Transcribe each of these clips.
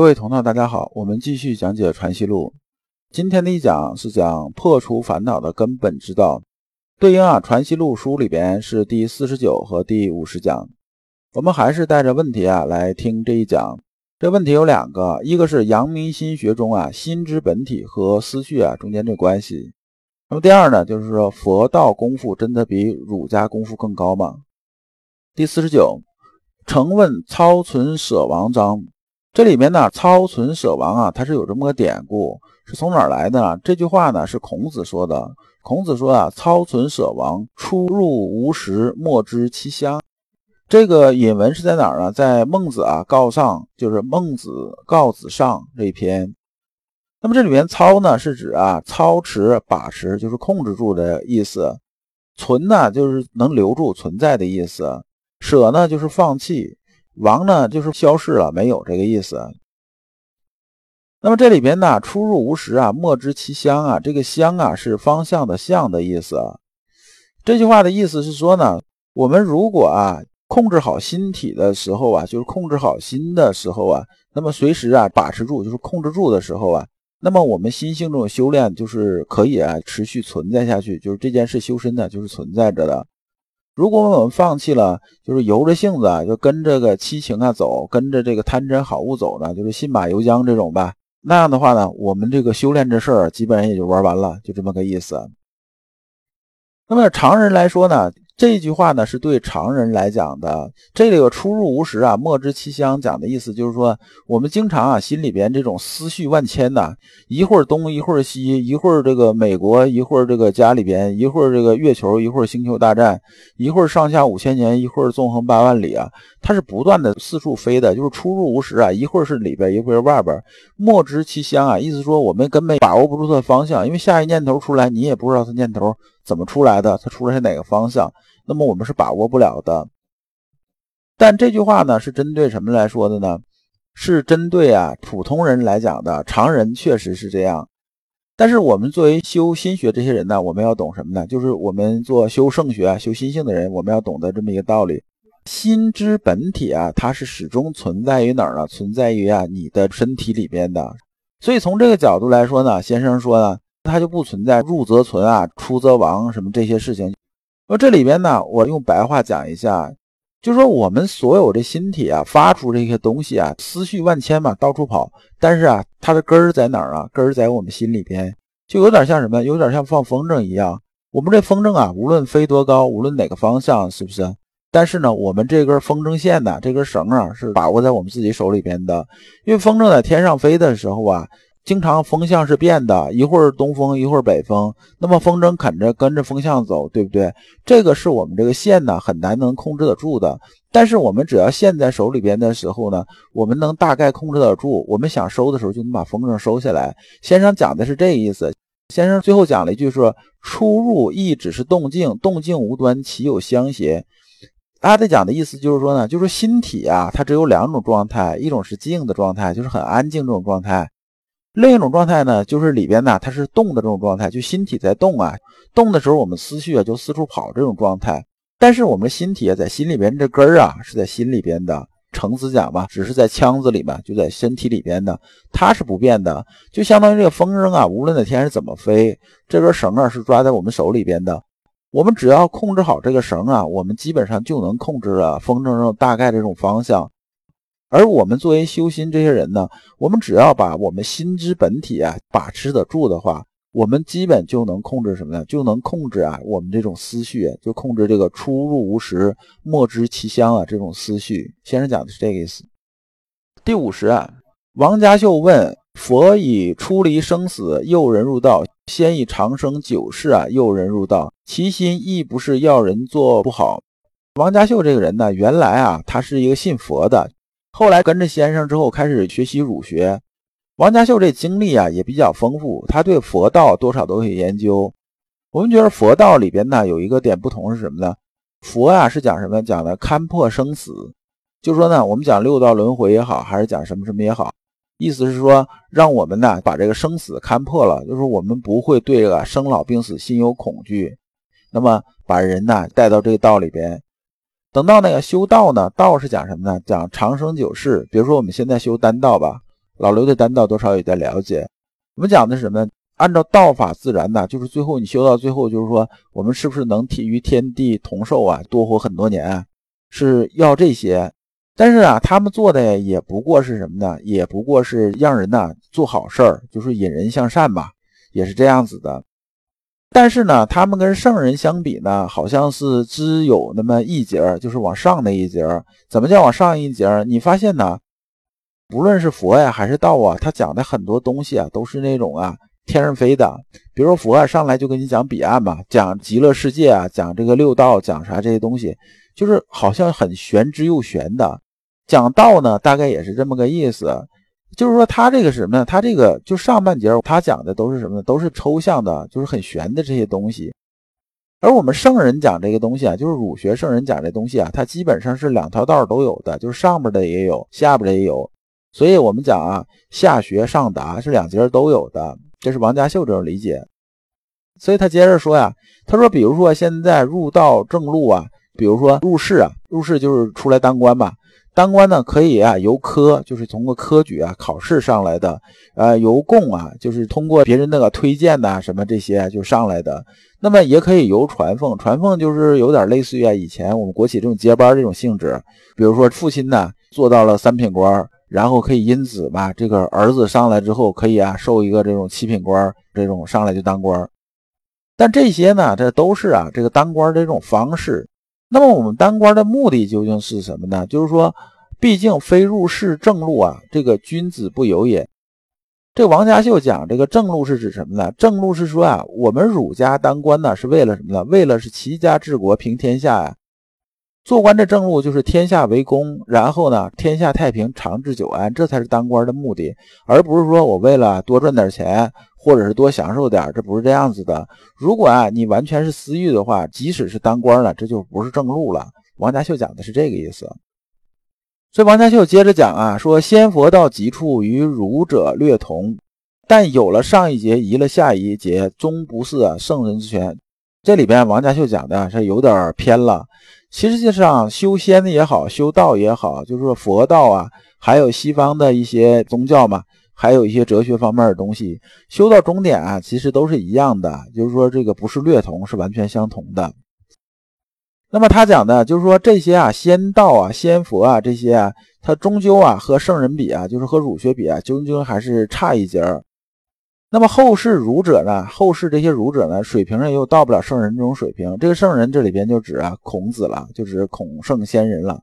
各位同道，大家好，我们继续讲解《传习录》。今天的一讲是讲破除烦恼的根本之道，对应啊《传习录》书里边是第四十九和第五十讲。我们还是带着问题啊来听这一讲。这问题有两个，一个是阳明心学中啊心之本体和思绪啊中间这关系。那么第二呢，就是说佛道功夫真的比儒家功夫更高吗？第四十九，成问超存舍王章。这里面呢，超存舍亡啊，它是有这么个典故，是从哪儿来的呢？这句话呢是孔子说的。孔子说啊，超存舍亡，出入无时，莫知其乡。这个引文是在哪儿呢？在孟子啊告上，就是孟子告子上这一篇。那么这里面操呢是指啊操持把持，就是控制住的意思。存呢就是能留住存在的意思。舍呢就是放弃。王呢，就是消失了，没有这个意思。那么这里边呢，出入无时啊，莫知其乡啊。这个乡啊，是方向的向的意思。这句话的意思是说呢，我们如果啊，控制好心体的时候啊，就是控制好心的时候啊，那么随时啊，把持住，就是控制住的时候啊，那么我们心性这种修炼就是可以啊，持续存在下去，就是这件事修身呢，就是存在着的。如果我们放弃了，就是由着性子啊，就跟这个七情啊走，跟着这个贪嗔好恶走呢，就是信马由缰这种吧。那样的话呢，我们这个修炼这事儿基本上也就玩完了，就这么个意思。那么常人来说呢？这句话呢是对常人来讲的，这里有出入无时啊，莫知其乡。讲的意思就是说，我们经常啊心里边这种思绪万千呐，一会儿东一会儿西，一会儿这个美国，一会儿这个家里边，一会儿这个月球，一会儿星球大战，一会儿上下五千年，一会儿纵横八万里啊，它是不断的四处飞的，就是出入无时啊，一会儿是里边，一会儿外边，莫知其乡啊，意思说我们根本把握不住它的方向，因为下一念头出来，你也不知道它念头怎么出来的，它出来是哪个方向。那么我们是把握不了的，但这句话呢是针对什么来说的呢？是针对啊普通人来讲的，常人确实是这样。但是我们作为修心学这些人呢，我们要懂什么呢？就是我们做修圣学、修心性的人，我们要懂得这么一个道理：心之本体啊，它是始终存在于哪儿呢？存在于啊你的身体里边的。所以从这个角度来说呢，先生说呢，它就不存在入则存啊，出则亡什么这些事情。那这里边呢，我用白话讲一下，就说我们所有的心体啊，发出这些东西啊，思绪万千嘛，到处跑。但是啊，它的根儿在哪儿啊？根儿在我们心里边，就有点像什么？有点像放风筝一样。我们这风筝啊，无论飞多高，无论哪个方向，是不是？但是呢，我们这根风筝线呢，这根绳啊，是把握在我们自己手里边的。因为风筝在天上飞的时候啊。经常风向是变的，一会儿东风，一会儿北风，那么风筝肯着跟着风向走，对不对？这个是我们这个线呢很难能控制得住的。但是我们只要线在手里边的时候呢，我们能大概控制得住。我们想收的时候就能把风筝收下来。先生讲的是这个意思。先生最后讲了一句说：“出入亦只是动静，动静无端，岂有相邪？”他的讲的意思就是说呢，就是心体啊，它只有两种状态，一种是静的状态，就是很安静这种状态。另一种状态呢，就是里边呢，它是动的这种状态，就心体在动啊，动的时候我们思绪啊就四处跑这种状态。但是我们的心体啊，在心里边这根儿啊是在心里边的。程子讲吧，只是在腔子里面，就在身体里边的，它是不变的。就相当于这个风筝啊，无论哪天是怎么飞，这根绳啊是抓在我们手里边的。我们只要控制好这个绳啊，我们基本上就能控制了风筝上大概这种方向。而我们作为修心这些人呢，我们只要把我们心之本体啊把持得住的话，我们基本就能控制什么呢？就能控制啊我们这种思绪，就控制这个出入无时，莫知其乡啊这种思绪。先生讲的是这个意思。第五十啊，王家秀问佛以出离生死诱人入道，先以长生久世啊诱人入道，其心亦不是要人做不好。王家秀这个人呢，原来啊他是一个信佛的。后来跟着先生之后，开始学习儒学。王家秀这经历啊也比较丰富，他对佛道多少都有研究。我们觉得佛道里边呢有一个点不同是什么呢？佛啊是讲什么？讲的勘破生死，就说呢我们讲六道轮回也好，还是讲什么什么也好，意思是说让我们呢把这个生死勘破了，就是我们不会对这个生老病死心有恐惧，那么把人呢带到这个道里边。等到那个修道呢，道是讲什么呢？讲长生久世。比如说我们现在修丹道吧，老刘对丹道多少有点了解。我们讲的是什么？按照道法自然呢，就是最后你修到最后，就是说我们是不是能与天地同寿啊，多活很多年啊？是要这些。但是啊，他们做的也不过是什么呢？也不过是让人呢做好事儿，就是引人向善吧，也是这样子的。但是呢，他们跟圣人相比呢，好像是只有那么一节，就是往上那一节。怎么叫往上一节？你发现呢？不论是佛呀还是道啊，他讲的很多东西啊，都是那种啊天上飞的。比如说佛啊，上来就跟你讲彼岸嘛，讲极乐世界啊，讲这个六道，讲啥这些东西，就是好像很玄之又玄的。讲道呢，大概也是这么个意思。就是说，他这个什么呢？他这个就上半节，他讲的都是什么呢？都是抽象的，就是很玄的这些东西。而我们圣人讲这个东西啊，就是儒学圣人讲这东西啊，它基本上是两条道都有的，就是上边的也有，下边的也有。所以我们讲啊，下学上达是两节都有的，这是王家秀这种理解。所以他接着说呀，他说，比如说现在入道正路啊，比如说入仕啊，入仕就是出来当官嘛。当官呢，可以啊，由科就是通过科举啊考试上来的，呃，由贡啊就是通过别人那个推荐呐什么这些就上来的。那么也可以由传奉，传奉就是有点类似于啊以前我们国企这种接班这种性质。比如说父亲呢做到了三品官，然后可以因子吧，这个儿子上来之后可以啊受一个这种七品官，这种上来就当官。但这些呢，这都是啊这个当官的这种方式。那么我们当官的目的究竟是什么呢？就是说，毕竟非入仕正路啊，这个君子不由也。这王家秀讲这个正路是指什么呢？正路是说啊，我们儒家当官呢是为了什么呢？为了是齐家治国平天下呀。做官的正路就是天下为公，然后呢天下太平长治久安，这才是当官的目的，而不是说我为了多赚点钱。或者是多享受点，这不是这样子的。如果啊你完全是私欲的话，即使是当官了，这就不是正路了。王家秀讲的是这个意思。所以王家秀接着讲啊，说仙佛到极处与儒者略同，但有了上一节，移了下一节，终不是圣人之权。这里边王家秀讲的是有点偏了。其实际上修仙的也好，修道也好，就是说佛道啊，还有西方的一些宗教嘛。还有一些哲学方面的东西，修到终点啊，其实都是一样的，就是说这个不是略同，是完全相同的。那么他讲的，就是说这些啊，仙道啊、仙佛啊这些啊，它终究啊和圣人比啊，就是和儒学比啊，终究还是差一截儿。那么后世儒者呢，后世这些儒者呢，水平上又到不了圣人这种水平。这个圣人这里边就指啊孔子了，就指孔圣先人了。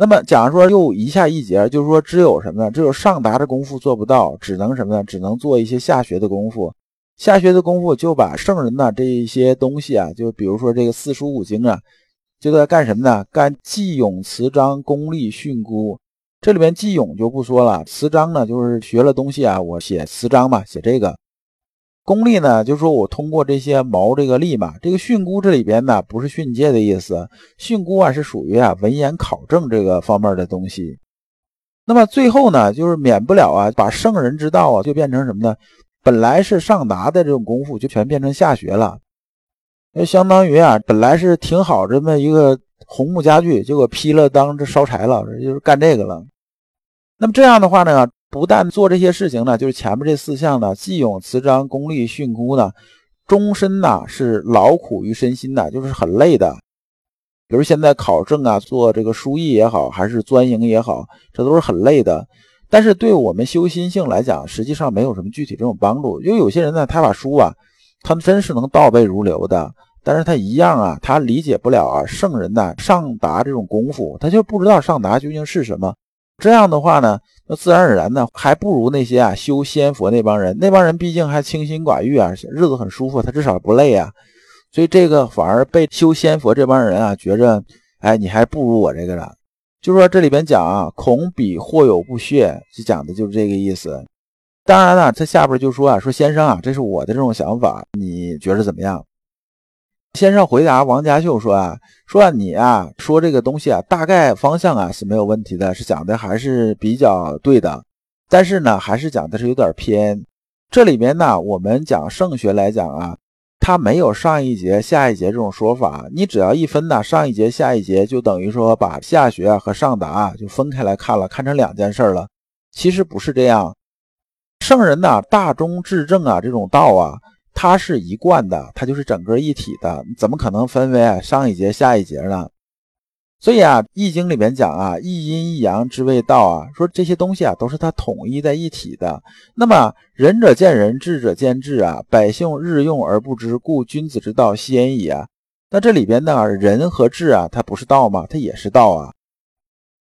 那么，假如说又一下一节，就是说只有什么呢？只有上达的功夫做不到，只能什么呢？只能做一些下学的功夫。下学的功夫就把圣人呢这一些东西啊，就比如说这个四书五经啊，就在干什么呢？干记咏词章、功力训诂。这里面记咏就不说了，词章呢就是学了东西啊，我写词章嘛，写这个。功利呢，就是说我通过这些毛这个利嘛，这个训诂这里边呢不是训诫的意思，训诂啊是属于啊文言考证这个方面的东西。那么最后呢，就是免不了啊，把圣人之道啊就变成什么呢？本来是上达的这种功夫，就全变成下学了。那相当于啊，本来是挺好这么一个红木家具，结果劈了当这烧柴了，就是干这个了。那么这样的话呢？不但做这些事情呢，就是前面这四项呢，既咏词章、功利训诂呢，终身呢是劳苦于身心的，就是很累的。比如现在考证啊，做这个书艺也好，还是钻营也好，这都是很累的。但是对我们修心性来讲，实际上没有什么具体这种帮助。因为有些人呢，他把书啊，他真是能倒背如流的，但是他一样啊，他理解不了啊圣人呐上达这种功夫，他就不知道上达究竟是什么。这样的话呢，那自然而然呢，还不如那些啊修仙佛那帮人。那帮人毕竟还清心寡欲啊，日子很舒服，他至少不累啊。所以这个反而被修仙佛这帮人啊觉着，哎，你还不如我这个呢。就说这里边讲啊，恐彼或有不屑，就讲的就是这个意思。当然了，他下边就说啊，说先生啊，这是我的这种想法，你觉着怎么样？先生回答王家秀说啊，说你啊说这个东西啊，大概方向啊是没有问题的，是讲的还是比较对的，但是呢，还是讲的是有点偏。这里面呢，我们讲圣学来讲啊，它没有上一节下一节这种说法。你只要一分呢，上一节下一节，就等于说把下学和上达就分开来看了，看成两件事了。其实不是这样。圣人呐，大中至正啊，这种道啊，它是一贯的，它就是整个一体的，怎么可能分为上一节下一节呢？所以啊，《易经》里面讲啊，一阴一阳之谓道啊，说这些东西啊都是它统一在一体的。那么仁者见仁，智者见智啊，百姓日用而不知，故君子之道先矣啊。那这里边呢，仁和智啊，它不是道吗？它也是道啊。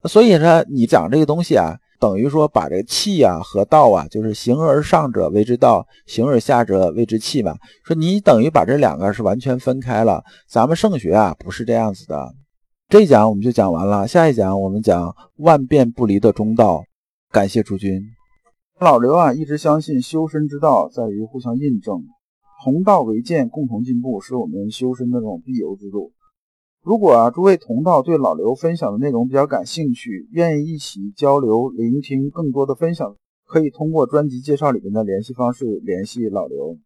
所以说，你讲这个东西啊。等于说把这个气啊和道啊，就是形而上者谓之道，形而下者谓之气嘛。说你等于把这两个是完全分开了。咱们圣学啊不是这样子的。这一讲我们就讲完了，下一讲我们讲万变不离的中道。感谢诸君。老刘啊一直相信修身之道在于互相印证，同道为鉴，共同进步，是我们修身的这种必由之路。如果啊，诸位同道对老刘分享的内容比较感兴趣，愿意一起交流、聆听更多的分享，可以通过专辑介绍里面的联系方式联系老刘。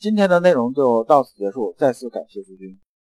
今天的内容就到此结束，再次感谢诸君。